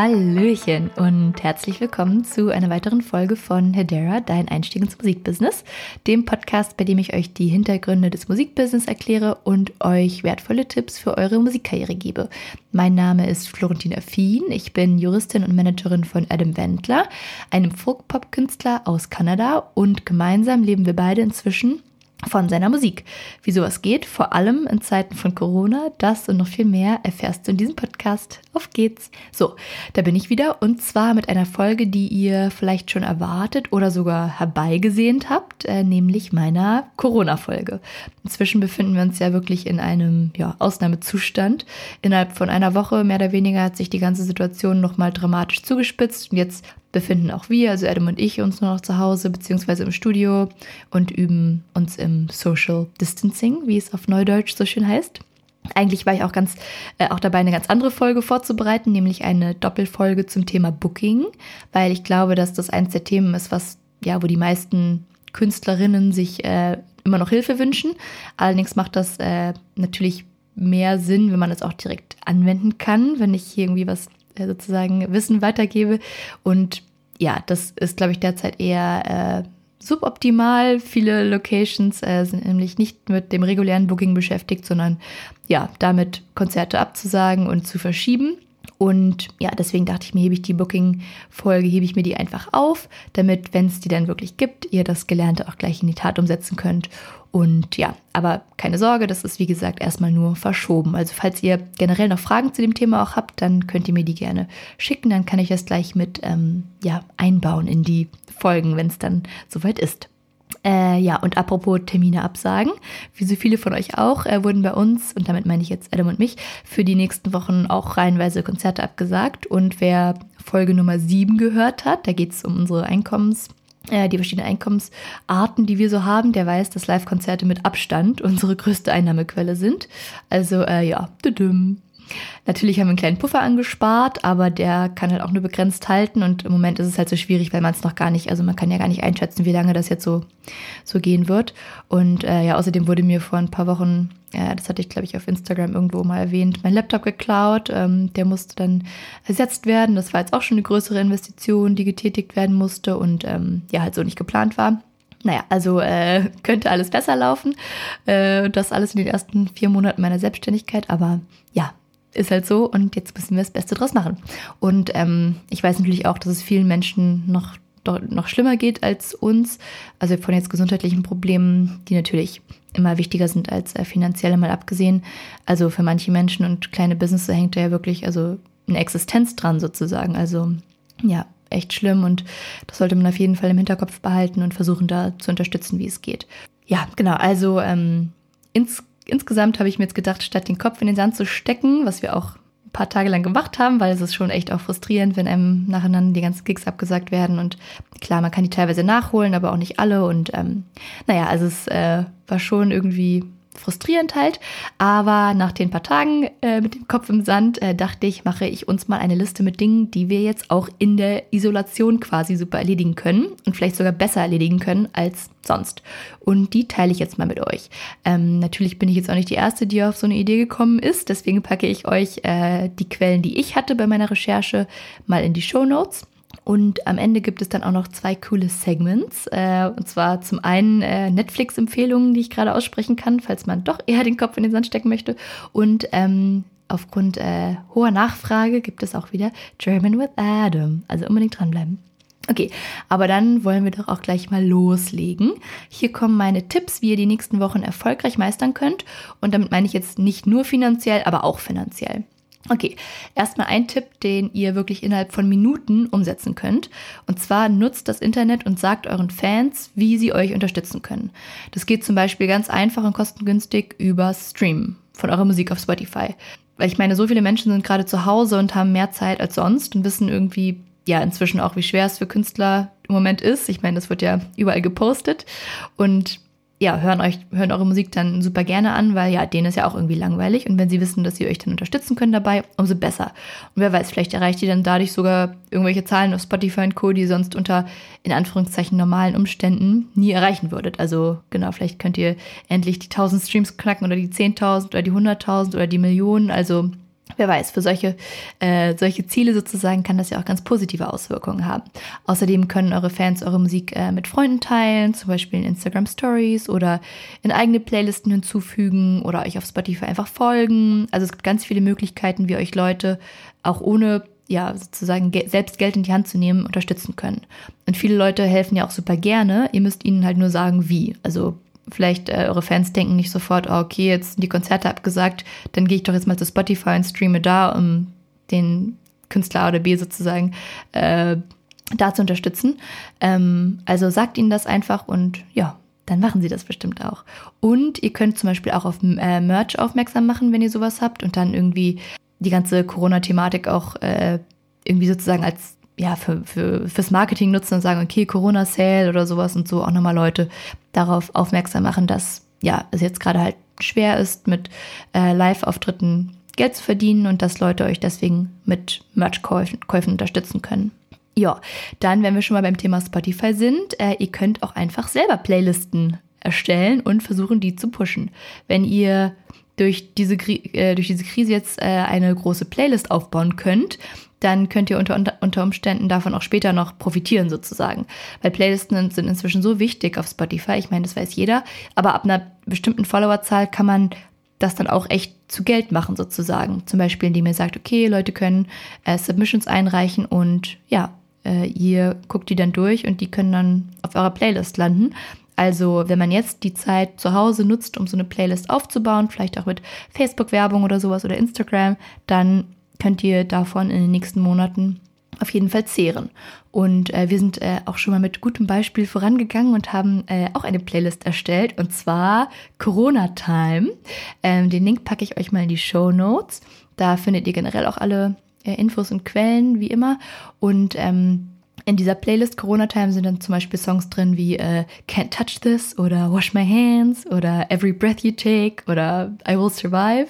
Hallöchen und herzlich willkommen zu einer weiteren Folge von Hedera, dein Einstieg ins Musikbusiness, dem Podcast, bei dem ich euch die Hintergründe des Musikbusiness erkläre und euch wertvolle Tipps für eure Musikkarriere gebe. Mein Name ist Florentina Fien, ich bin Juristin und Managerin von Adam Wendler, einem Folk-Pop-Künstler aus Kanada und gemeinsam leben wir beide inzwischen von seiner Musik. Wie sowas geht, vor allem in Zeiten von Corona, das und noch viel mehr erfährst du in diesem Podcast. Auf geht's! So, da bin ich wieder und zwar mit einer Folge, die ihr vielleicht schon erwartet oder sogar herbeigesehnt habt, äh, nämlich meiner Corona-Folge. Inzwischen befinden wir uns ja wirklich in einem ja, Ausnahmezustand. Innerhalb von einer Woche mehr oder weniger hat sich die ganze Situation nochmal dramatisch zugespitzt und jetzt befinden auch wir, also Adam und ich, uns nur noch zu Hause beziehungsweise im Studio und üben uns im Social Distancing, wie es auf Neudeutsch so schön heißt. Eigentlich war ich auch ganz äh, auch dabei, eine ganz andere Folge vorzubereiten, nämlich eine Doppelfolge zum Thema Booking, weil ich glaube, dass das eins der Themen ist, was ja, wo die meisten Künstlerinnen sich äh, immer noch Hilfe wünschen. Allerdings macht das äh, natürlich mehr Sinn, wenn man es auch direkt anwenden kann, wenn ich hier irgendwie was äh, sozusagen Wissen weitergebe. Und ja, das ist, glaube ich, derzeit eher äh, suboptimal. Viele Locations äh, sind nämlich nicht mit dem regulären Booking beschäftigt, sondern ja, damit Konzerte abzusagen und zu verschieben. Und ja, deswegen dachte ich mir, hebe ich die Booking-Folge, hebe ich mir die einfach auf, damit, wenn es die dann wirklich gibt, ihr das Gelernte auch gleich in die Tat umsetzen könnt und ja, aber keine Sorge, das ist wie gesagt erstmal nur verschoben. Also falls ihr generell noch Fragen zu dem Thema auch habt, dann könnt ihr mir die gerne schicken. Dann kann ich das gleich mit ähm, ja, einbauen in die Folgen, wenn es dann soweit ist. Äh, ja, und apropos Termine absagen, wie so viele von euch auch, äh, wurden bei uns, und damit meine ich jetzt Adam und mich, für die nächsten Wochen auch reihenweise Konzerte abgesagt. Und wer Folge Nummer 7 gehört hat, da geht es um unsere Einkommens- äh, die verschiedenen Einkommensarten, die wir so haben, der weiß, dass Live-Konzerte mit Abstand unsere größte Einnahmequelle sind. Also äh, ja, düdüm. Natürlich haben wir einen kleinen Puffer angespart, aber der kann halt auch nur begrenzt halten und im Moment ist es halt so schwierig, weil man es noch gar nicht, also man kann ja gar nicht einschätzen, wie lange das jetzt so, so gehen wird. Und äh, ja, außerdem wurde mir vor ein paar Wochen, äh, das hatte ich glaube ich auf Instagram irgendwo mal erwähnt, mein Laptop geklaut. Ähm, der musste dann ersetzt werden. Das war jetzt auch schon eine größere Investition, die getätigt werden musste und ähm, ja, halt so nicht geplant war. Naja, also äh, könnte alles besser laufen. Äh, das alles in den ersten vier Monaten meiner Selbstständigkeit. Aber ja, ist halt so und jetzt müssen wir das Beste draus machen. Und ähm, ich weiß natürlich auch, dass es vielen Menschen noch, noch schlimmer geht als uns. Also von jetzt gesundheitlichen Problemen, die natürlich immer wichtiger sind als äh, finanzielle mal abgesehen. Also für manche Menschen und kleine Businesses hängt da ja wirklich also eine Existenz dran sozusagen. Also ja, echt schlimm und das sollte man auf jeden Fall im Hinterkopf behalten und versuchen da zu unterstützen, wie es geht. Ja, genau. Also ähm, ins insgesamt habe ich mir jetzt gedacht, statt den Kopf in den Sand zu stecken, was wir auch ein paar Tage lang gemacht haben, weil es ist schon echt auch frustrierend, wenn einem nacheinander die ganzen Gigs abgesagt werden. Und klar, man kann die teilweise nachholen, aber auch nicht alle. Und ähm, naja, also es äh, war schon irgendwie frustrierend halt. Aber nach den paar Tagen äh, mit dem Kopf im Sand äh, dachte ich, mache ich uns mal eine Liste mit Dingen, die wir jetzt auch in der Isolation quasi super erledigen können und vielleicht sogar besser erledigen können als sonst. Und die teile ich jetzt mal mit euch. Ähm, natürlich bin ich jetzt auch nicht die Erste, die auf so eine Idee gekommen ist. Deswegen packe ich euch äh, die Quellen, die ich hatte bei meiner Recherche, mal in die Show Notes. Und am Ende gibt es dann auch noch zwei coole Segments. Äh, und zwar zum einen äh, Netflix-Empfehlungen, die ich gerade aussprechen kann, falls man doch eher den Kopf in den Sand stecken möchte. Und ähm, aufgrund äh, hoher Nachfrage gibt es auch wieder German with Adam. Also unbedingt dranbleiben. Okay, aber dann wollen wir doch auch gleich mal loslegen. Hier kommen meine Tipps, wie ihr die nächsten Wochen erfolgreich meistern könnt. Und damit meine ich jetzt nicht nur finanziell, aber auch finanziell. Okay, erstmal ein Tipp, den ihr wirklich innerhalb von Minuten umsetzen könnt. Und zwar nutzt das Internet und sagt euren Fans, wie sie euch unterstützen können. Das geht zum Beispiel ganz einfach und kostengünstig über Stream von eurer Musik auf Spotify. Weil ich meine, so viele Menschen sind gerade zu Hause und haben mehr Zeit als sonst und wissen irgendwie, ja, inzwischen auch, wie schwer es für Künstler im Moment ist. Ich meine, das wird ja überall gepostet. Und ja, hören euch, hören eure Musik dann super gerne an, weil ja, denen ist ja auch irgendwie langweilig. Und wenn sie wissen, dass sie euch dann unterstützen können dabei, umso besser. Und wer weiß, vielleicht erreicht ihr dann dadurch sogar irgendwelche Zahlen auf Spotify und Co., die ihr sonst unter, in Anführungszeichen, normalen Umständen nie erreichen würdet. Also genau, vielleicht könnt ihr endlich die 1000 Streams knacken oder die 10.000 oder die 100.000 oder die Millionen. Also wer weiß, für solche, äh, solche Ziele sozusagen kann das ja auch ganz positive Auswirkungen haben. Außerdem können eure Fans eure Musik äh, mit Freunden teilen, zum Beispiel in Instagram Stories oder in eigene Playlisten hinzufügen oder euch auf Spotify einfach folgen. Also es gibt ganz viele Möglichkeiten, wie euch Leute auch ohne ja, sozusagen selbst Geld in die Hand zu nehmen, unterstützen können. Und viele Leute helfen ja auch super gerne. Ihr müsst ihnen halt nur sagen, wie. Also vielleicht äh, eure Fans denken nicht sofort, oh, okay, jetzt sind die Konzerte abgesagt, dann gehe ich doch jetzt mal zu Spotify und streame da, um den Künstler A oder B sozusagen äh, da zu unterstützen. Ähm, also sagt ihnen das einfach und ja, dann machen sie das bestimmt auch. Und ihr könnt zum Beispiel auch auf äh, Merch aufmerksam machen, wenn ihr sowas habt und dann irgendwie die ganze Corona-Thematik auch äh, irgendwie sozusagen als ja, für, für, fürs Marketing nutzen und sagen, okay, Corona-Sale oder sowas und so auch nochmal Leute darauf aufmerksam machen, dass ja, es jetzt gerade halt schwer ist, mit äh, Live-Auftritten Geld zu verdienen und dass Leute euch deswegen mit Merch-Käufen unterstützen können. Ja, dann, wenn wir schon mal beim Thema Spotify sind, äh, ihr könnt auch einfach selber Playlisten erstellen und versuchen, die zu pushen. Wenn ihr durch diese, äh, durch diese Krise jetzt äh, eine große Playlist aufbauen könnt, dann könnt ihr unter, unter Umständen davon auch später noch profitieren sozusagen. Weil Playlisten sind inzwischen so wichtig auf Spotify, ich meine, das weiß jeder, aber ab einer bestimmten Followerzahl kann man das dann auch echt zu Geld machen sozusagen. Zum Beispiel, indem ihr sagt, okay, Leute können äh, Submissions einreichen und ja, äh, ihr guckt die dann durch und die können dann auf eurer Playlist landen. Also wenn man jetzt die Zeit zu Hause nutzt, um so eine Playlist aufzubauen, vielleicht auch mit Facebook-Werbung oder sowas oder Instagram, dann könnt ihr davon in den nächsten Monaten auf jeden Fall zehren. Und äh, wir sind äh, auch schon mal mit gutem Beispiel vorangegangen und haben äh, auch eine Playlist erstellt und zwar Corona Time. Ähm, den Link packe ich euch mal in die Show Notes. Da findet ihr generell auch alle äh, Infos und Quellen wie immer. Und ähm, in dieser Playlist Corona Time sind dann zum Beispiel Songs drin wie äh, Can't Touch This oder Wash My Hands oder Every Breath You Take oder I Will Survive.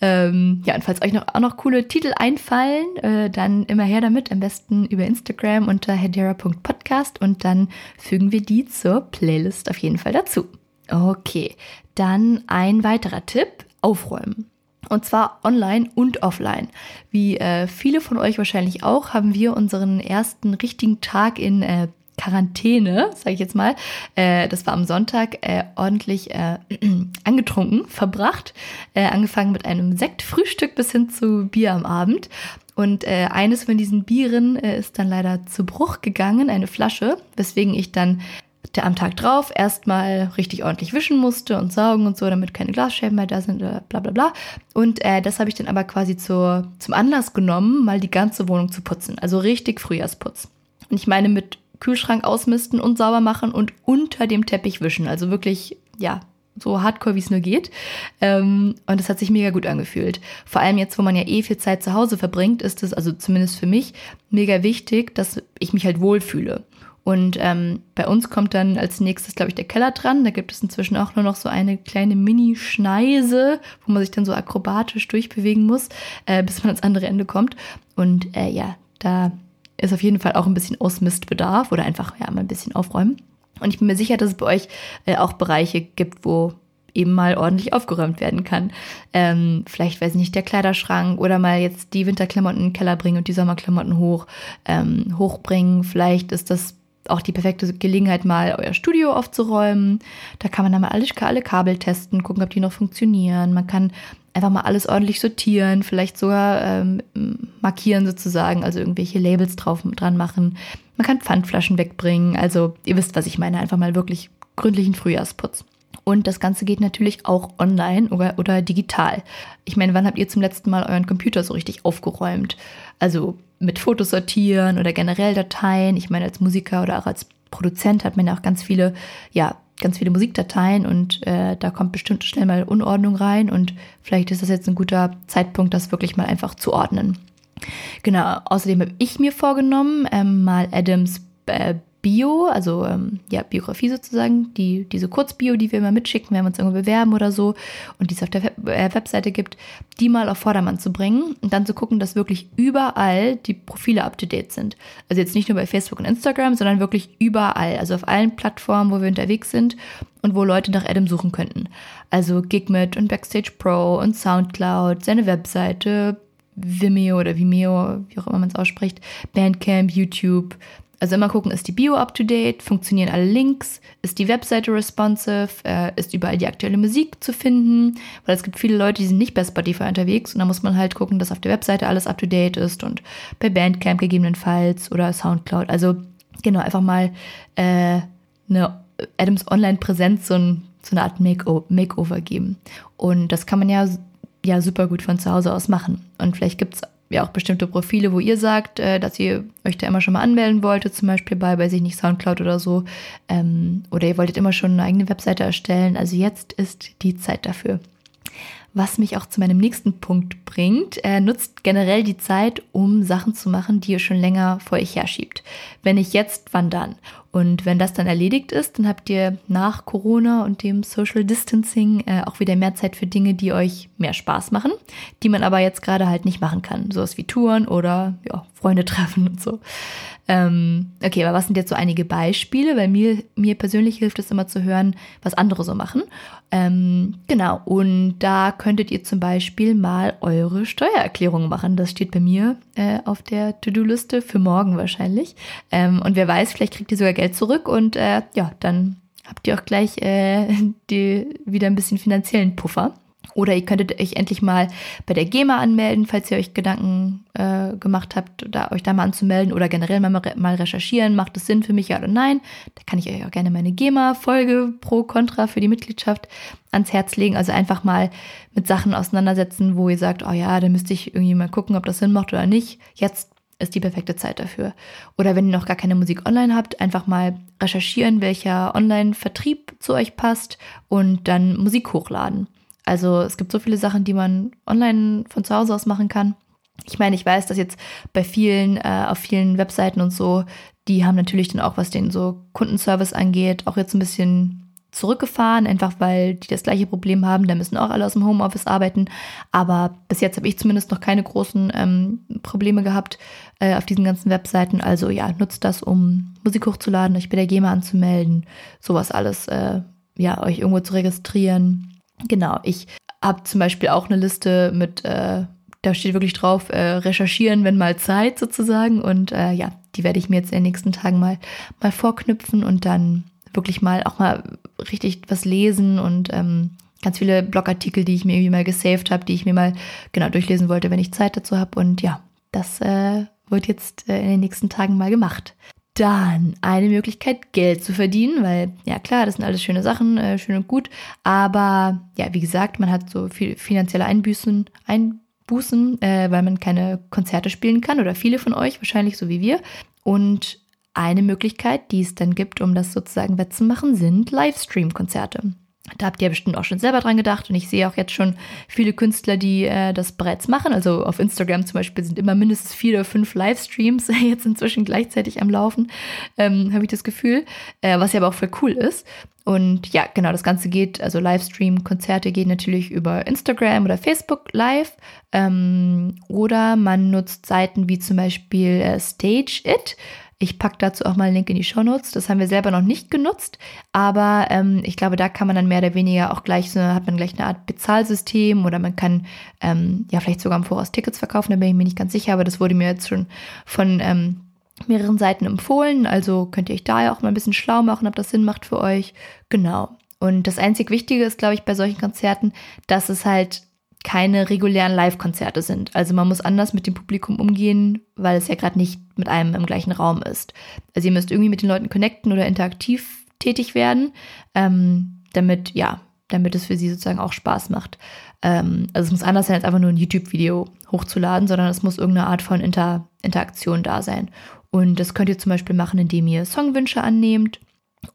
Ähm, ja, und falls euch noch, auch noch coole Titel einfallen, äh, dann immer her damit, am besten über Instagram unter hedera.podcast und dann fügen wir die zur Playlist auf jeden Fall dazu. Okay, dann ein weiterer Tipp, aufräumen. Und zwar online und offline. Wie äh, viele von euch wahrscheinlich auch, haben wir unseren ersten richtigen Tag in äh, Quarantäne, sage ich jetzt mal, äh, das war am Sonntag, äh, ordentlich äh, angetrunken, verbracht. Äh, angefangen mit einem Sektfrühstück bis hin zu Bier am Abend. Und äh, eines von diesen Bieren äh, ist dann leider zu Bruch gegangen, eine Flasche, weswegen ich dann der am Tag drauf erstmal richtig ordentlich wischen musste und saugen und so, damit keine Glasscheiben mehr da sind, bla bla bla. Und äh, das habe ich dann aber quasi zur, zum Anlass genommen, mal die ganze Wohnung zu putzen. Also richtig Frühjahrsputz. Und ich meine mit Kühlschrank ausmisten und sauber machen und unter dem Teppich wischen. Also wirklich, ja, so hardcore, wie es nur geht. Ähm, und das hat sich mega gut angefühlt. Vor allem jetzt, wo man ja eh viel Zeit zu Hause verbringt, ist es, also zumindest für mich, mega wichtig, dass ich mich halt wohlfühle. Und ähm, bei uns kommt dann als nächstes, glaube ich, der Keller dran. Da gibt es inzwischen auch nur noch so eine kleine Mini-Schneise, wo man sich dann so akrobatisch durchbewegen muss, äh, bis man ans andere Ende kommt. Und äh, ja, da ist auf jeden Fall auch ein bisschen Ausmistbedarf oder einfach ja mal ein bisschen aufräumen. Und ich bin mir sicher, dass es bei euch äh, auch Bereiche gibt, wo eben mal ordentlich aufgeräumt werden kann. Ähm, vielleicht, weiß ich nicht, der Kleiderschrank oder mal jetzt die Winterklamotten in den Keller bringen und die Sommerklamotten hoch, ähm, hochbringen. Vielleicht ist das auch die perfekte Gelegenheit, mal euer Studio aufzuräumen. Da kann man dann mal alle, alle Kabel testen, gucken, ob die noch funktionieren. Man kann einfach mal alles ordentlich sortieren, vielleicht sogar ähm, markieren sozusagen, also irgendwelche Labels drauf dran machen. Man kann Pfandflaschen wegbringen. Also ihr wisst, was ich meine. Einfach mal wirklich gründlichen Frühjahrsputz. Und das Ganze geht natürlich auch online oder, oder digital. Ich meine, wann habt ihr zum letzten Mal euren Computer so richtig aufgeräumt? Also mit Fotos sortieren oder generell Dateien. Ich meine, als Musiker oder auch als Produzent hat man ja auch ganz viele, ja, ganz viele Musikdateien und äh, da kommt bestimmt schnell mal Unordnung rein und vielleicht ist das jetzt ein guter Zeitpunkt, das wirklich mal einfach zu ordnen. Genau, außerdem habe ich mir vorgenommen, ähm, mal Adams äh, Bio, also ähm, ja, Biografie sozusagen, die, diese Kurzbio, die wir immer mitschicken, wenn wir uns irgendwo bewerben oder so und die es auf der Web äh, Webseite gibt, die mal auf Vordermann zu bringen und dann zu gucken, dass wirklich überall die Profile up to date sind. Also jetzt nicht nur bei Facebook und Instagram, sondern wirklich überall, also auf allen Plattformen, wo wir unterwegs sind und wo Leute nach Adam suchen könnten. Also Gigmet und Backstage Pro und Soundcloud, seine Webseite, Vimeo oder Vimeo, wie auch immer man es ausspricht, Bandcamp, YouTube, also immer gucken, ist die Bio up-to-date, funktionieren alle Links, ist die Webseite responsive, äh, ist überall die aktuelle Musik zu finden, weil es gibt viele Leute, die sind nicht bei Spotify unterwegs und da muss man halt gucken, dass auf der Webseite alles up-to-date ist und bei Bandcamp gegebenenfalls oder Soundcloud. Also genau, einfach mal äh, eine Adams Online-Präsenz so, ein, so eine Art Makeover geben. Und das kann man ja, ja super gut von zu Hause aus machen. Und vielleicht gibt es ja auch bestimmte Profile, wo ihr sagt, äh, dass ihr euch da immer schon mal anmelden wolltet, zum Beispiel bei, weiß ich nicht, Soundcloud oder so. Ähm, oder ihr wolltet immer schon eine eigene Webseite erstellen. Also jetzt ist die Zeit dafür. Was mich auch zu meinem nächsten Punkt bringt, äh, nutzt generell die Zeit, um Sachen zu machen, die ihr schon länger vor euch herschiebt. Wenn nicht jetzt, wann dann? Und wenn das dann erledigt ist, dann habt ihr nach Corona und dem Social Distancing äh, auch wieder mehr Zeit für Dinge, die euch mehr Spaß machen, die man aber jetzt gerade halt nicht machen kann. Sowas wie Touren oder ja, Freunde treffen und so. Ähm, okay, aber was sind jetzt so einige Beispiele? Weil mir, mir persönlich hilft es immer zu hören, was andere so machen. Ähm, genau, und da könntet ihr zum Beispiel mal eure Steuererklärung machen. Das steht bei mir äh, auf der To-Do-Liste für morgen wahrscheinlich. Ähm, und wer weiß, vielleicht kriegt ihr sogar Geld zurück und äh, ja, dann habt ihr auch gleich äh, die, wieder ein bisschen finanziellen Puffer. Oder ihr könntet euch endlich mal bei der GEMA anmelden, falls ihr euch Gedanken äh, gemacht habt, da, euch da mal anzumelden oder generell mal, mal recherchieren, macht es Sinn für mich, ja oder nein. Da kann ich euch auch gerne meine GEMA-Folge pro Contra für die Mitgliedschaft ans Herz legen. Also einfach mal mit Sachen auseinandersetzen, wo ihr sagt, oh ja, da müsste ich irgendwie mal gucken, ob das Sinn macht oder nicht. Jetzt ist die perfekte Zeit dafür. Oder wenn ihr noch gar keine Musik online habt, einfach mal recherchieren, welcher Online-Vertrieb zu euch passt und dann Musik hochladen. Also es gibt so viele Sachen, die man online von zu Hause aus machen kann. Ich meine, ich weiß, dass jetzt bei vielen, äh, auf vielen Webseiten und so, die haben natürlich dann auch, was den so Kundenservice angeht, auch jetzt ein bisschen zurückgefahren, einfach weil die das gleiche Problem haben. Da müssen auch alle aus dem Homeoffice arbeiten. Aber bis jetzt habe ich zumindest noch keine großen ähm, Probleme gehabt äh, auf diesen ganzen Webseiten. Also ja, nutzt das, um Musik hochzuladen, euch bei der GEMA anzumelden, sowas alles, äh, ja, euch irgendwo zu registrieren. Genau, ich habe zum Beispiel auch eine Liste mit, äh, da steht wirklich drauf, äh, recherchieren, wenn mal Zeit sozusagen. Und äh, ja, die werde ich mir jetzt in den nächsten Tagen mal, mal vorknüpfen und dann wirklich mal auch mal richtig was lesen und ähm, ganz viele Blogartikel, die ich mir irgendwie mal gesaved habe, die ich mir mal genau durchlesen wollte, wenn ich Zeit dazu habe. Und ja, das äh, wird jetzt äh, in den nächsten Tagen mal gemacht. Dann eine Möglichkeit, Geld zu verdienen, weil ja klar, das sind alles schöne Sachen, äh, schön und gut, aber ja, wie gesagt, man hat so viel finanzielle Einbüßen, Einbußen, äh, weil man keine Konzerte spielen kann oder viele von euch wahrscheinlich so wie wir. Und eine Möglichkeit, die es dann gibt, um das sozusagen wettzumachen, sind Livestream-Konzerte. Da habt ihr bestimmt auch schon selber dran gedacht und ich sehe auch jetzt schon viele Künstler, die äh, das bereits machen. Also auf Instagram zum Beispiel sind immer mindestens vier oder fünf Livestreams jetzt inzwischen gleichzeitig am Laufen, ähm, habe ich das Gefühl, äh, was ja aber auch voll cool ist. Und ja, genau, das Ganze geht, also Livestream-Konzerte gehen natürlich über Instagram oder Facebook Live. Ähm, oder man nutzt Seiten wie zum Beispiel äh, Stage It. Ich packe dazu auch mal einen Link in die Show Notes. Das haben wir selber noch nicht genutzt, aber ähm, ich glaube, da kann man dann mehr oder weniger auch gleich so, hat man gleich eine Art Bezahlsystem oder man kann ähm, ja vielleicht sogar im Voraus Tickets verkaufen, da bin ich mir nicht ganz sicher, aber das wurde mir jetzt schon von ähm, mehreren Seiten empfohlen. Also könnt ihr euch da ja auch mal ein bisschen schlau machen, ob das Sinn macht für euch. Genau. Und das einzig Wichtige ist, glaube ich, bei solchen Konzerten, dass es halt keine regulären Live-Konzerte sind. Also man muss anders mit dem Publikum umgehen, weil es ja gerade nicht mit einem im gleichen Raum ist. Also ihr müsst irgendwie mit den Leuten connecten oder interaktiv tätig werden, ähm, damit, ja, damit es für sie sozusagen auch Spaß macht. Ähm, also es muss anders sein, als einfach nur ein YouTube-Video hochzuladen, sondern es muss irgendeine Art von Inter Interaktion da sein. Und das könnt ihr zum Beispiel machen, indem ihr Songwünsche annehmt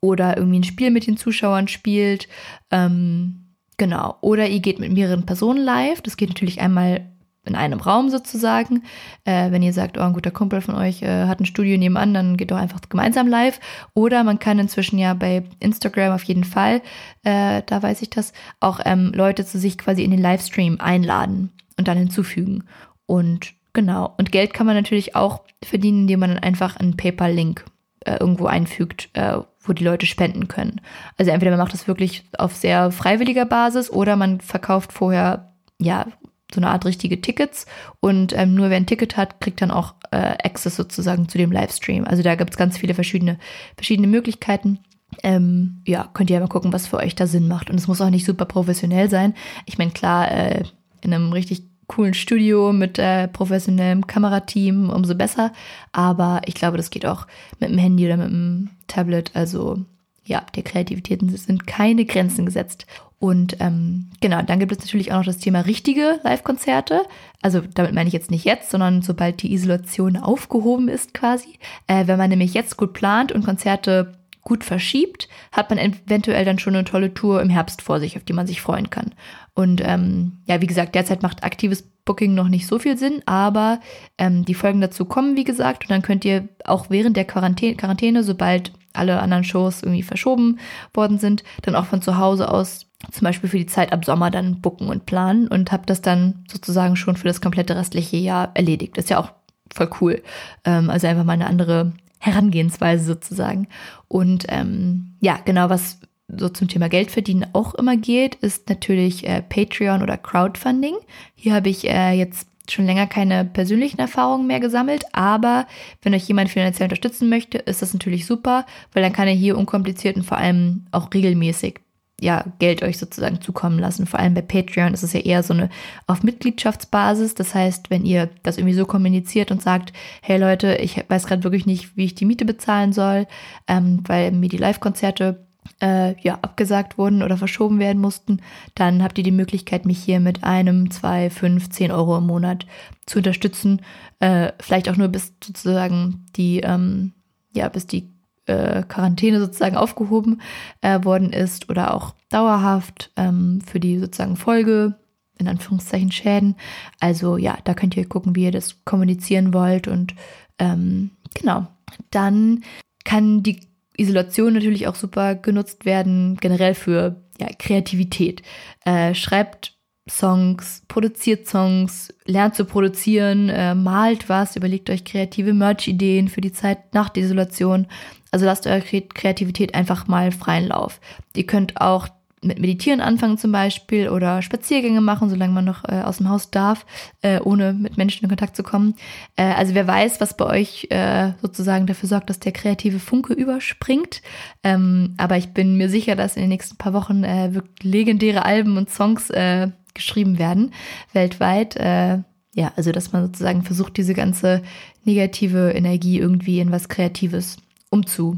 oder irgendwie ein Spiel mit den Zuschauern spielt. Ähm, Genau. Oder ihr geht mit mehreren Personen live. Das geht natürlich einmal in einem Raum sozusagen. Äh, wenn ihr sagt, oh, ein guter Kumpel von euch äh, hat ein Studio nebenan, dann geht doch einfach gemeinsam live. Oder man kann inzwischen ja bei Instagram auf jeden Fall, äh, da weiß ich das, auch ähm, Leute zu sich quasi in den Livestream einladen und dann hinzufügen. Und genau, und Geld kann man natürlich auch verdienen, indem man dann einfach einen PayPal-Link äh, irgendwo einfügt, äh, wo die Leute spenden können. Also entweder man macht das wirklich auf sehr freiwilliger Basis oder man verkauft vorher ja so eine Art richtige Tickets und ähm, nur wer ein Ticket hat, kriegt dann auch äh, Access sozusagen zu dem Livestream. Also da gibt es ganz viele verschiedene, verschiedene Möglichkeiten. Ähm, ja, könnt ihr mal gucken, was für euch da Sinn macht. Und es muss auch nicht super professionell sein. Ich meine, klar, äh, in einem richtig coolen Studio mit äh, professionellem Kamerateam umso besser. Aber ich glaube, das geht auch mit dem Handy oder mit dem Tablet. Also ja, der Kreativität sind keine Grenzen gesetzt. Und ähm, genau, dann gibt es natürlich auch noch das Thema richtige Live-Konzerte. Also damit meine ich jetzt nicht jetzt, sondern sobald die Isolation aufgehoben ist quasi. Äh, wenn man nämlich jetzt gut plant und Konzerte gut verschiebt, hat man eventuell dann schon eine tolle Tour im Herbst vor sich, auf die man sich freuen kann. Und ähm, ja, wie gesagt, derzeit macht aktives Booking noch nicht so viel Sinn, aber ähm, die Folgen dazu kommen, wie gesagt, und dann könnt ihr auch während der Quarantäne, Quarantäne sobald alle anderen Shows irgendwie verschoben worden sind, dann auch von zu Hause aus zum Beispiel für die Zeit ab Sommer dann booken und planen und habe das dann sozusagen schon für das komplette restliche Jahr erledigt. ist ja auch voll cool. Ähm, also einfach mal eine andere Herangehensweise sozusagen. Und ähm, ja, genau, was so zum Thema Geld verdienen auch immer geht, ist natürlich äh, Patreon oder Crowdfunding. Hier habe ich äh, jetzt schon länger keine persönlichen Erfahrungen mehr gesammelt, aber wenn euch jemand finanziell unterstützen möchte, ist das natürlich super, weil dann kann er hier unkompliziert und vor allem auch regelmäßig ja, Geld euch sozusagen zukommen lassen. Vor allem bei Patreon ist es ja eher so eine auf Mitgliedschaftsbasis. Das heißt, wenn ihr das irgendwie so kommuniziert und sagt, hey Leute, ich weiß gerade wirklich nicht, wie ich die Miete bezahlen soll, ähm, weil mir die Live-Konzerte äh, ja, abgesagt wurden oder verschoben werden mussten, dann habt ihr die Möglichkeit, mich hier mit einem, zwei, fünf, zehn Euro im Monat zu unterstützen. Äh, vielleicht auch nur bis sozusagen die, ähm, ja, bis die äh, Quarantäne sozusagen aufgehoben äh, worden ist oder auch dauerhaft ähm, für die sozusagen Folge, in Anführungszeichen Schäden. Also ja, da könnt ihr gucken, wie ihr das kommunizieren wollt und ähm, genau. Dann kann die Isolation natürlich auch super genutzt werden, generell für ja, Kreativität. Äh, schreibt Songs, produziert Songs, lernt zu produzieren, äh, malt was, überlegt euch kreative Merch-Ideen für die Zeit nach der Isolation. Also lasst eure Kreativität einfach mal freien Lauf. Ihr könnt auch mit Meditieren anfangen zum Beispiel oder Spaziergänge machen, solange man noch äh, aus dem Haus darf, äh, ohne mit Menschen in Kontakt zu kommen. Äh, also wer weiß, was bei euch äh, sozusagen dafür sorgt, dass der kreative Funke überspringt. Ähm, aber ich bin mir sicher, dass in den nächsten paar Wochen äh, wirklich legendäre Alben und Songs äh, geschrieben werden, weltweit. ja, also dass man sozusagen versucht, diese ganze negative Energie irgendwie in was Kreatives umzu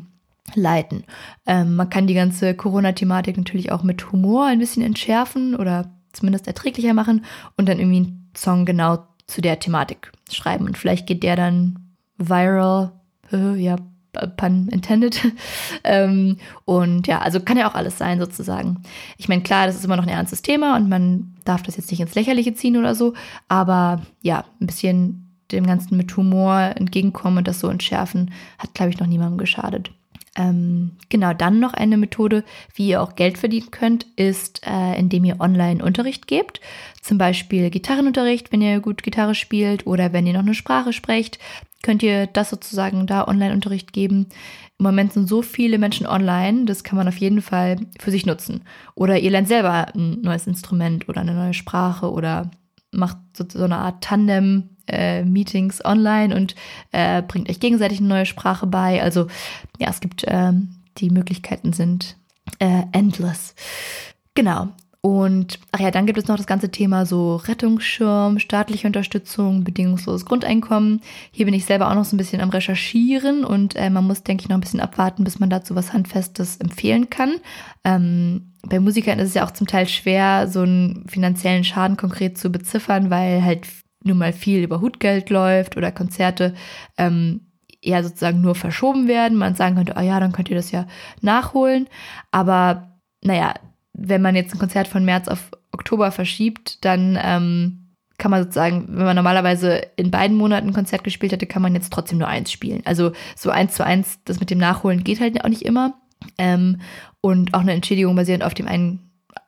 leiten. Ähm, man kann die ganze Corona-Thematik natürlich auch mit Humor ein bisschen entschärfen oder zumindest erträglicher machen und dann irgendwie einen Song genau zu der Thematik schreiben. Und vielleicht geht der dann viral, ja, pun intended. ähm, und ja, also kann ja auch alles sein sozusagen. Ich meine, klar, das ist immer noch ein ernstes Thema und man darf das jetzt nicht ins Lächerliche ziehen oder so, aber ja, ein bisschen dem Ganzen mit Humor entgegenkommen und das so entschärfen, hat, glaube ich, noch niemandem geschadet. Ähm, genau, dann noch eine Methode, wie ihr auch Geld verdienen könnt, ist, äh, indem ihr Online-Unterricht gebt. Zum Beispiel Gitarrenunterricht, wenn ihr gut Gitarre spielt oder wenn ihr noch eine Sprache sprecht, könnt ihr das sozusagen da Online-Unterricht geben. Im Moment sind so viele Menschen online, das kann man auf jeden Fall für sich nutzen. Oder ihr lernt selber ein neues Instrument oder eine neue Sprache oder macht so, so eine Art Tandem äh, Meetings online und äh, bringt euch gegenseitig eine neue Sprache bei. Also ja, es gibt ähm, die Möglichkeiten sind äh, endless. Genau. Und ach ja, dann gibt es noch das ganze Thema so Rettungsschirm, staatliche Unterstützung, bedingungsloses Grundeinkommen. Hier bin ich selber auch noch so ein bisschen am Recherchieren und äh, man muss, denke ich, noch ein bisschen abwarten, bis man dazu was Handfestes empfehlen kann. Ähm, bei Musikern ist es ja auch zum Teil schwer, so einen finanziellen Schaden konkret zu beziffern, weil halt nun mal viel über Hutgeld läuft oder Konzerte ähm, eher sozusagen nur verschoben werden. Man sagen könnte, oh ja, dann könnt ihr das ja nachholen. Aber naja, wenn man jetzt ein Konzert von März auf Oktober verschiebt, dann ähm, kann man sozusagen, wenn man normalerweise in beiden Monaten ein Konzert gespielt hätte, kann man jetzt trotzdem nur eins spielen. Also so eins zu eins, das mit dem Nachholen geht halt auch nicht immer. Ähm, und auch eine Entschädigung basierend auf dem einen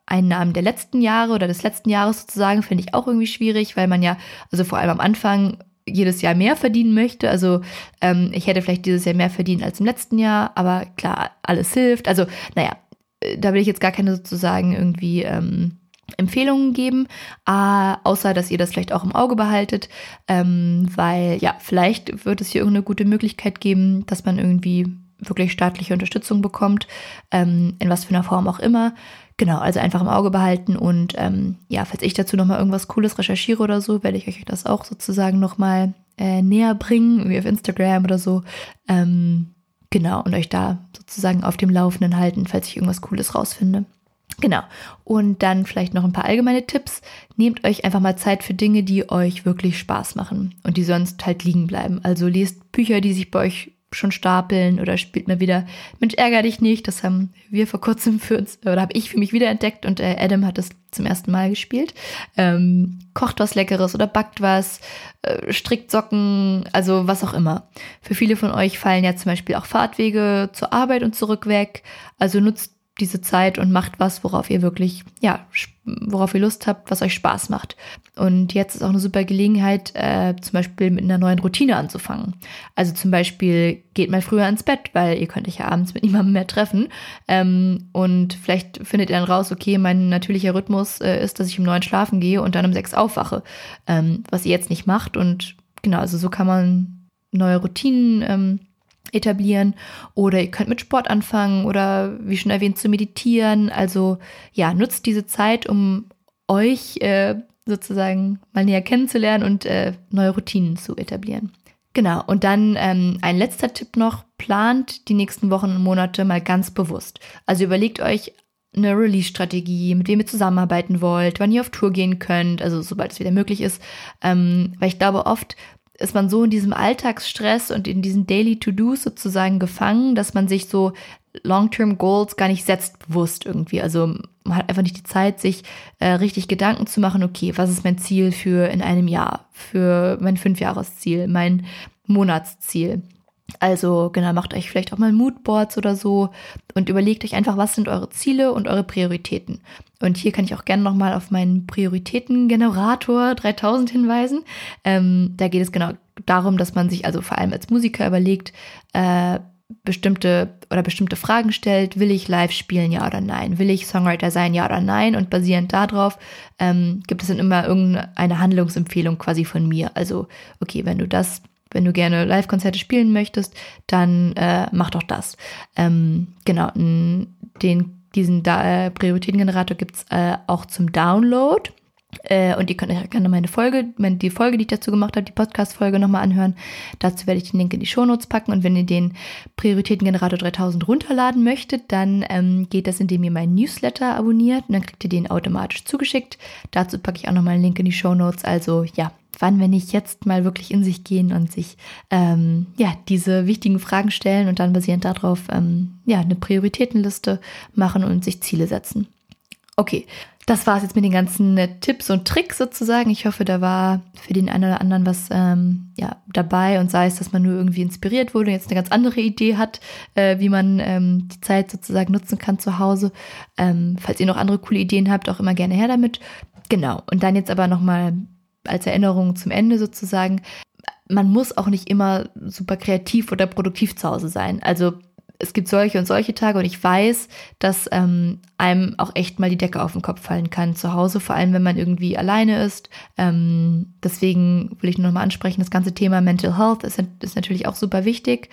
Einnahmen der letzten Jahre oder des letzten Jahres sozusagen, finde ich auch irgendwie schwierig, weil man ja, also vor allem am Anfang jedes Jahr mehr verdienen möchte. Also ähm, ich hätte vielleicht dieses Jahr mehr verdient als im letzten Jahr, aber klar, alles hilft. Also, naja, äh, da will ich jetzt gar keine sozusagen irgendwie ähm, Empfehlungen geben, äh, außer dass ihr das vielleicht auch im Auge behaltet, ähm, weil ja, vielleicht wird es hier irgendeine gute Möglichkeit geben, dass man irgendwie wirklich staatliche Unterstützung bekommt, ähm, in was für einer Form auch immer. Genau, also einfach im Auge behalten und ähm, ja, falls ich dazu nochmal irgendwas Cooles recherchiere oder so, werde ich euch das auch sozusagen nochmal äh, näher bringen, wie auf Instagram oder so. Ähm, genau, und euch da sozusagen auf dem Laufenden halten, falls ich irgendwas Cooles rausfinde. Genau. Und dann vielleicht noch ein paar allgemeine Tipps. Nehmt euch einfach mal Zeit für Dinge, die euch wirklich Spaß machen und die sonst halt liegen bleiben. Also lest Bücher, die sich bei euch schon stapeln oder spielt mal wieder Mensch, ärger dich nicht. Das haben wir vor kurzem für uns, oder habe ich für mich wiederentdeckt und äh, Adam hat es zum ersten Mal gespielt. Ähm, kocht was Leckeres oder backt was, äh, strickt Socken, also was auch immer. Für viele von euch fallen ja zum Beispiel auch Fahrtwege zur Arbeit und zurück weg. Also nutzt diese Zeit und macht was, worauf ihr wirklich, ja, worauf ihr Lust habt, was euch Spaß macht. Und jetzt ist auch eine super Gelegenheit, äh, zum Beispiel mit einer neuen Routine anzufangen. Also zum Beispiel geht mal früher ins Bett, weil ihr könnt euch ja abends mit niemandem mehr treffen. Ähm, und vielleicht findet ihr dann raus, okay, mein natürlicher Rhythmus äh, ist, dass ich um neun schlafen gehe und dann um sechs aufwache, ähm, was ihr jetzt nicht macht. Und genau, also so kann man neue Routinen ähm, etablieren oder ihr könnt mit Sport anfangen oder wie schon erwähnt zu meditieren. Also ja, nutzt diese Zeit, um euch äh, sozusagen mal näher kennenzulernen und äh, neue Routinen zu etablieren. Genau, und dann ähm, ein letzter Tipp noch, plant die nächsten Wochen und Monate mal ganz bewusst. Also überlegt euch eine Release-Strategie, mit wem ihr zusammenarbeiten wollt, wann ihr auf Tour gehen könnt, also sobald es wieder möglich ist. Ähm, weil ich glaube, oft ist man so in diesem Alltagsstress und in diesen Daily To-Dos sozusagen gefangen, dass man sich so Long-Term Goals gar nicht setzt bewusst irgendwie. Also man hat einfach nicht die Zeit, sich äh, richtig Gedanken zu machen, okay, was ist mein Ziel für in einem Jahr, für mein Fünfjahresziel, mein Monatsziel. Also genau, macht euch vielleicht auch mal Moodboards oder so und überlegt euch einfach, was sind eure Ziele und eure Prioritäten. Und hier kann ich auch gerne nochmal auf meinen Prioritätengenerator 3000 hinweisen. Ähm, da geht es genau darum, dass man sich also vor allem als Musiker überlegt, äh, bestimmte oder bestimmte Fragen stellt. Will ich live spielen, ja oder nein? Will ich Songwriter sein, ja oder nein? Und basierend darauf ähm, gibt es dann immer irgendeine Handlungsempfehlung quasi von mir. Also, okay, wenn du das wenn du gerne Live-Konzerte spielen möchtest, dann äh, mach doch das. Ähm, genau, den, diesen da äh, Prioritätengenerator gibt's äh, auch zum Download. Äh, und ihr könnt euch gerne meine Folge, die Folge, die ich dazu gemacht habe, die Podcast-Folge nochmal anhören. Dazu werde ich den Link in die Shownotes packen. Und wenn ihr den Prioritätengenerator 3000 runterladen möchtet, dann ähm, geht das, indem ihr meinen Newsletter abonniert. Und dann kriegt ihr den automatisch zugeschickt. Dazu packe ich auch nochmal einen Link in die Shownotes. Also ja, wann, wenn nicht jetzt mal wirklich in sich gehen und sich ähm, ja diese wichtigen Fragen stellen und dann basierend darauf ähm, ja eine Prioritätenliste machen und sich Ziele setzen. Okay, das war es jetzt mit den ganzen äh, Tipps und Tricks sozusagen. Ich hoffe, da war für den einen oder anderen was ähm, ja, dabei und sei es, dass man nur irgendwie inspiriert wurde und jetzt eine ganz andere Idee hat, äh, wie man ähm, die Zeit sozusagen nutzen kann zu Hause. Ähm, falls ihr noch andere coole Ideen habt, auch immer gerne her damit. Genau. Und dann jetzt aber nochmal als Erinnerung zum Ende sozusagen, man muss auch nicht immer super kreativ oder produktiv zu Hause sein. Also es gibt solche und solche Tage und ich weiß, dass ähm, einem auch echt mal die Decke auf den Kopf fallen kann zu Hause, vor allem wenn man irgendwie alleine ist. Ähm, deswegen will ich nur noch mal ansprechen, das ganze Thema Mental Health ist, ist natürlich auch super wichtig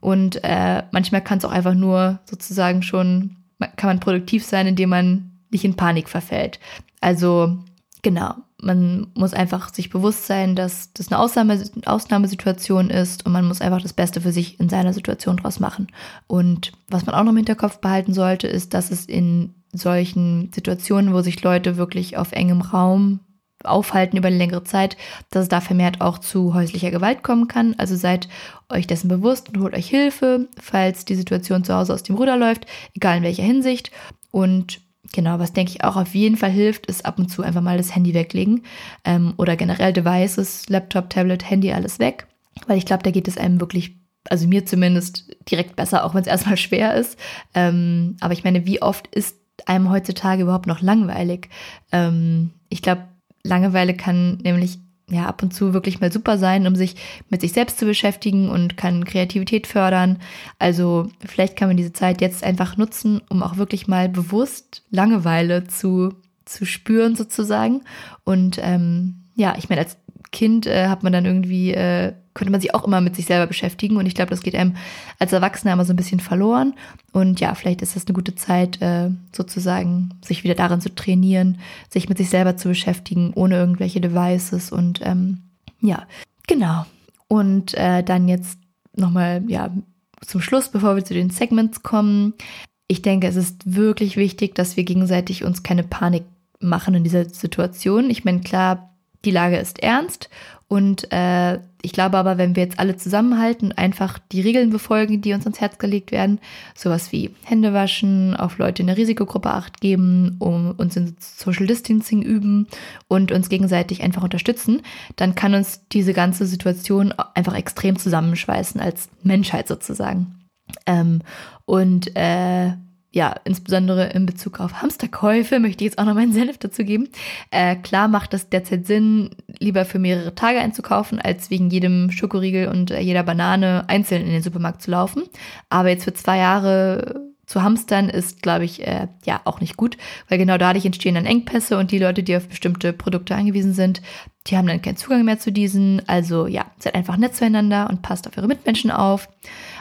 und äh, manchmal kann es auch einfach nur sozusagen schon, kann man produktiv sein, indem man nicht in Panik verfällt. Also genau, man muss einfach sich bewusst sein, dass das eine Ausnahme, Ausnahmesituation ist und man muss einfach das Beste für sich in seiner Situation draus machen. Und was man auch noch im Hinterkopf behalten sollte, ist, dass es in solchen Situationen, wo sich Leute wirklich auf engem Raum aufhalten über eine längere Zeit, dass es da vermehrt auch zu häuslicher Gewalt kommen kann. Also seid euch dessen bewusst und holt euch Hilfe, falls die Situation zu Hause aus dem Ruder läuft, egal in welcher Hinsicht. Und genau, was denke ich auch auf jeden Fall hilft, ist ab und zu einfach mal das Handy weglegen ähm, oder generell Devices, Laptop, Tablet, Handy, alles weg. Weil ich glaube, da geht es einem wirklich, also mir zumindest direkt besser, auch wenn es erstmal schwer ist. Ähm, aber ich meine, wie oft ist einem heutzutage überhaupt noch langweilig? Ähm, ich glaube, Langeweile kann nämlich ja ab und zu wirklich mal super sein, um sich mit sich selbst zu beschäftigen und kann Kreativität fördern. Also vielleicht kann man diese Zeit jetzt einfach nutzen, um auch wirklich mal bewusst Langeweile zu, zu spüren sozusagen. Und ähm, ja, ich meine, als Kind äh, hat man dann irgendwie, äh, könnte man sich auch immer mit sich selber beschäftigen. Und ich glaube, das geht einem als Erwachsener immer so ein bisschen verloren. Und ja, vielleicht ist das eine gute Zeit, äh, sozusagen sich wieder darin zu trainieren, sich mit sich selber zu beschäftigen, ohne irgendwelche Devices. Und ähm, ja, genau. Und äh, dann jetzt nochmal, ja, zum Schluss, bevor wir zu den Segments kommen. Ich denke, es ist wirklich wichtig, dass wir gegenseitig uns keine Panik machen in dieser Situation. Ich meine, klar, die Lage ist ernst und äh, ich glaube aber, wenn wir jetzt alle zusammenhalten und einfach die Regeln befolgen, die uns ans Herz gelegt werden, sowas wie Hände waschen, auf Leute in der Risikogruppe acht geben, um uns in Social Distancing üben und uns gegenseitig einfach unterstützen, dann kann uns diese ganze Situation einfach extrem zusammenschweißen als Menschheit sozusagen. Ähm, und äh, ja, insbesondere in Bezug auf Hamsterkäufe möchte ich jetzt auch noch meinen Senf dazu geben. Äh, klar macht es derzeit Sinn, lieber für mehrere Tage einzukaufen, als wegen jedem Schokoriegel und äh, jeder Banane einzeln in den Supermarkt zu laufen. Aber jetzt für zwei Jahre zu hamstern ist, glaube ich, äh, ja auch nicht gut, weil genau dadurch entstehen dann Engpässe und die Leute, die auf bestimmte Produkte angewiesen sind, die haben dann keinen Zugang mehr zu diesen. Also ja, seid einfach nett zueinander und passt auf eure Mitmenschen auf.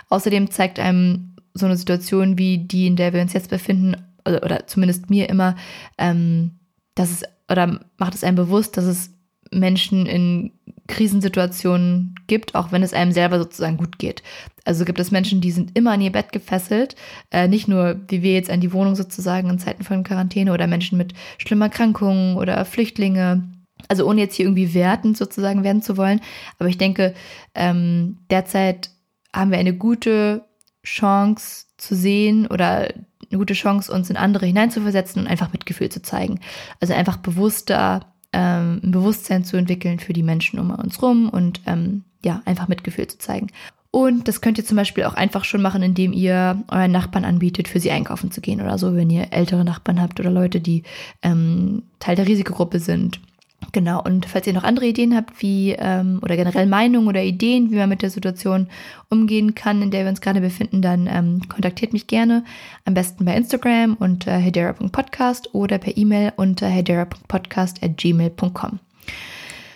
Außerdem zeigt einem so eine Situation wie die, in der wir uns jetzt befinden, oder, oder zumindest mir immer, ähm, dass es, oder macht es einem bewusst, dass es Menschen in Krisensituationen gibt, auch wenn es einem selber sozusagen gut geht. Also gibt es Menschen, die sind immer an ihr Bett gefesselt, äh, nicht nur wie wir jetzt an die Wohnung sozusagen in Zeiten von Quarantäne oder Menschen mit schlimmer Erkrankungen oder Flüchtlinge. Also ohne jetzt hier irgendwie wertend sozusagen werden zu wollen. Aber ich denke, ähm, derzeit haben wir eine gute Chance zu sehen oder eine gute Chance, uns in andere hineinzuversetzen und einfach Mitgefühl zu zeigen. Also einfach bewusster, ähm, ein Bewusstsein zu entwickeln für die Menschen um uns rum und ähm, ja, einfach Mitgefühl zu zeigen. Und das könnt ihr zum Beispiel auch einfach schon machen, indem ihr euren Nachbarn anbietet, für sie einkaufen zu gehen oder so, wenn ihr ältere Nachbarn habt oder Leute, die ähm, Teil der Risikogruppe sind Genau, und falls ihr noch andere Ideen habt, wie ähm, oder generell Meinungen oder Ideen, wie man mit der Situation umgehen kann, in der wir uns gerade befinden, dann ähm, kontaktiert mich gerne. Am besten bei Instagram unter hedera.podcast oder per E-Mail unter hedera.podcast.gmail.com.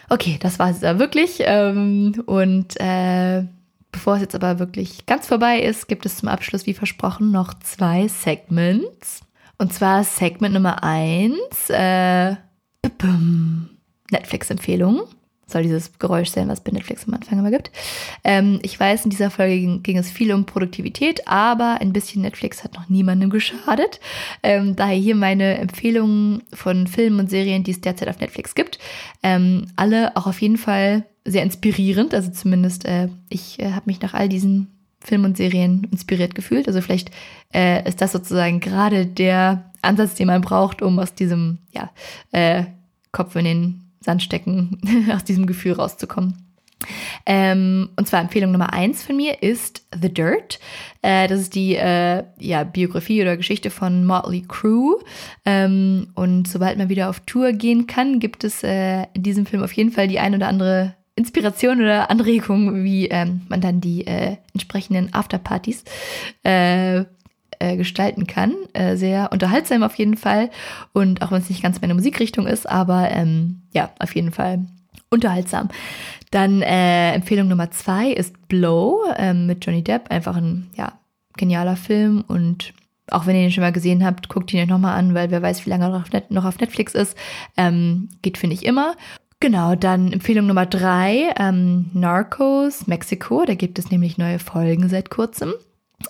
Okay, das war es da wirklich. Ähm, und äh, bevor es jetzt aber wirklich ganz vorbei ist, gibt es zum Abschluss, wie versprochen, noch zwei Segments. Und zwar Segment Nummer eins. Äh, Netflix-Empfehlungen. Soll dieses Geräusch sein, was bei Netflix am Anfang immer gibt. Ähm, ich weiß, in dieser Folge ging, ging, es viel um Produktivität, aber ein bisschen Netflix hat noch niemandem geschadet. Ähm, daher hier meine Empfehlungen von Filmen und Serien, die es derzeit auf Netflix gibt. Ähm, alle auch auf jeden Fall sehr inspirierend. Also zumindest äh, ich äh, habe mich nach all diesen Filmen und Serien inspiriert gefühlt. Also vielleicht äh, ist das sozusagen gerade der Ansatz, den man braucht, um aus diesem ja, äh, Kopf in den Sand stecken, aus diesem Gefühl rauszukommen. Ähm, und zwar Empfehlung Nummer eins von mir ist The Dirt. Äh, das ist die äh, ja, Biografie oder Geschichte von Motley Crue. Ähm, und sobald man wieder auf Tour gehen kann, gibt es äh, in diesem Film auf jeden Fall die ein oder andere Inspiration oder Anregung, wie ähm, man dann die äh, entsprechenden Afterpartys äh, gestalten kann. Äh, sehr unterhaltsam auf jeden Fall. Und auch wenn es nicht ganz meine Musikrichtung ist, aber ähm, ja, auf jeden Fall unterhaltsam. Dann äh, Empfehlung Nummer zwei ist Blow ähm, mit Johnny Depp. Einfach ein ja, genialer Film und auch wenn ihr den schon mal gesehen habt, guckt ihn euch nochmal an, weil wer weiß, wie lange er noch, noch auf Netflix ist. Ähm, geht, finde ich, immer. Genau, dann Empfehlung Nummer drei, ähm, Narcos Mexiko. Da gibt es nämlich neue Folgen seit kurzem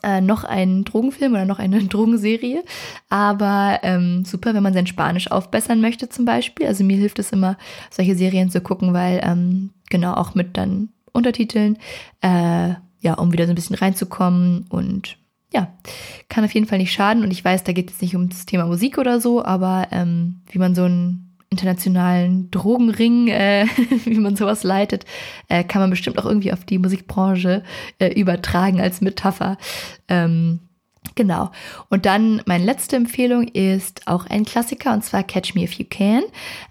äh, noch ein Drogenfilm oder noch eine Drogenserie. Aber ähm, super, wenn man sein Spanisch aufbessern möchte zum Beispiel. Also mir hilft es immer, solche Serien zu gucken, weil ähm, genau auch mit dann Untertiteln, äh, ja, um wieder so ein bisschen reinzukommen und ja, kann auf jeden Fall nicht schaden. Und ich weiß, da geht es nicht um das Thema Musik oder so, aber ähm, wie man so einen internationalen Drogenring, äh, wie man sowas leitet, äh, kann man bestimmt auch irgendwie auf die Musikbranche äh, übertragen als Metapher. Ähm, Genau. Und dann meine letzte Empfehlung ist auch ein Klassiker und zwar Catch Me If You Can.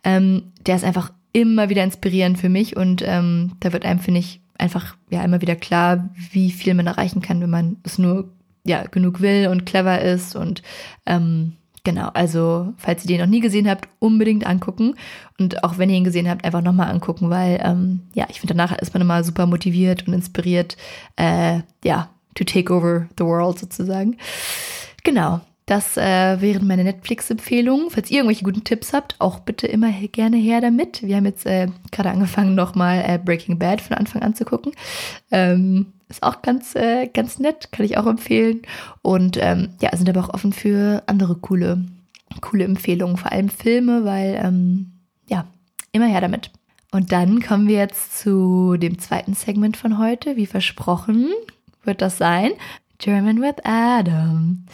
Ähm, der ist einfach immer wieder inspirierend für mich und ähm, da wird einem, finde ich, einfach ja immer wieder klar, wie viel man erreichen kann, wenn man es nur ja genug will und clever ist und ähm, genau, also falls ihr den noch nie gesehen habt, unbedingt angucken und auch wenn ihr ihn gesehen habt, einfach nochmal angucken, weil ähm, ja, ich finde danach ist man immer super motiviert und inspiriert, äh, ja, to take over the world sozusagen. Genau, das äh, wären meine Netflix-Empfehlungen. Falls ihr irgendwelche guten Tipps habt, auch bitte immer gerne her damit. Wir haben jetzt äh, gerade angefangen, nochmal äh, Breaking Bad von Anfang an zu gucken. Ähm, ist auch ganz, äh, ganz nett, kann ich auch empfehlen. Und ähm, ja, sind aber auch offen für andere coole, coole Empfehlungen, vor allem Filme, weil ähm, ja, immer her damit. Und dann kommen wir jetzt zu dem zweiten Segment von heute. Wie versprochen, wird das sein. German with Adam.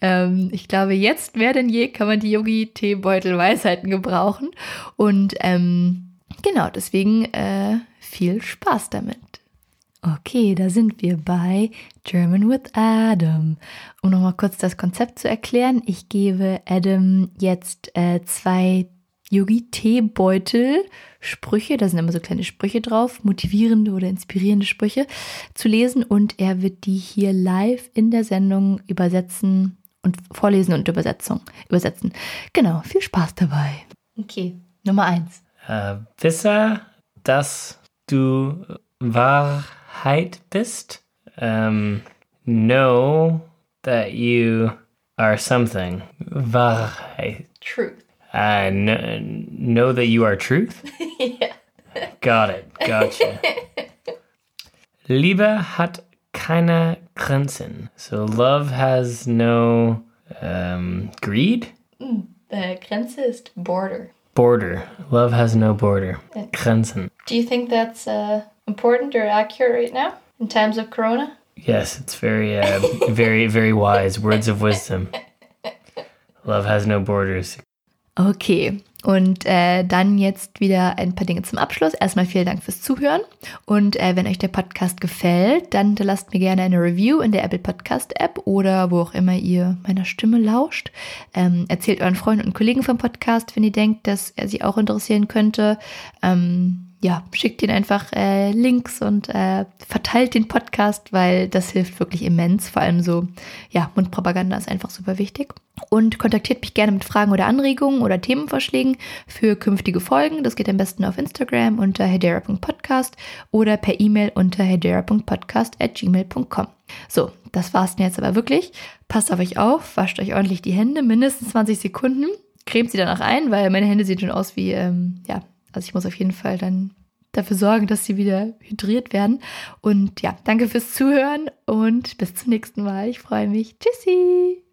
Ähm, ich glaube, jetzt mehr denn je kann man die Yogi-Teebeutel-Weisheiten gebrauchen. Und ähm, genau, deswegen äh, viel Spaß damit. Okay, da sind wir bei German with Adam. Um nochmal kurz das Konzept zu erklären, ich gebe Adam jetzt äh, zwei Yogi-Teebeutel Sprüche, da sind immer so kleine Sprüche drauf, motivierende oder inspirierende Sprüche zu lesen und er wird die hier live in der Sendung übersetzen und vorlesen und Übersetzung, übersetzen. Genau, viel Spaß dabei. Okay, Nummer eins. Uh, wisse, dass du Wahrheit bist. Um, know that you are something. Wahrheit. Truth. Uh, know, know that you are truth? yeah. Got it. Gotcha. Liebe hat keine Grenzen. So love has no um, greed? Mm, the Grenze ist border. Border. Love has no border. Grenzen. Do you think that's uh, important or accurate right now in times of Corona? Yes, it's very, uh, very, very wise. Words of wisdom. Love has no borders. Okay, und äh, dann jetzt wieder ein paar Dinge zum Abschluss. Erstmal vielen Dank fürs Zuhören. Und äh, wenn euch der Podcast gefällt, dann lasst mir gerne eine Review in der Apple Podcast App oder wo auch immer ihr meiner Stimme lauscht. Ähm, erzählt euren Freunden und Kollegen vom Podcast, wenn ihr denkt, dass er sie auch interessieren könnte. Ähm, ja, schickt ihnen einfach äh, Links und äh, verteilt den Podcast, weil das hilft wirklich immens. Vor allem so, ja, Mundpropaganda ist einfach super wichtig. Und kontaktiert mich gerne mit Fragen oder Anregungen oder Themenvorschlägen für künftige Folgen. Das geht am besten auf Instagram unter hedera.podcast oder per E-Mail unter hedera.podcast.gmail.com. So, das war's denn jetzt aber wirklich. Passt auf euch auf, wascht euch ordentlich die Hände, mindestens 20 Sekunden. Cremt sie danach ein, weil meine Hände sehen schon aus wie, ähm, ja, also ich muss auf jeden Fall dann dafür sorgen, dass sie wieder hydriert werden. Und ja, danke fürs Zuhören und bis zum nächsten Mal. Ich freue mich. Tschüssi!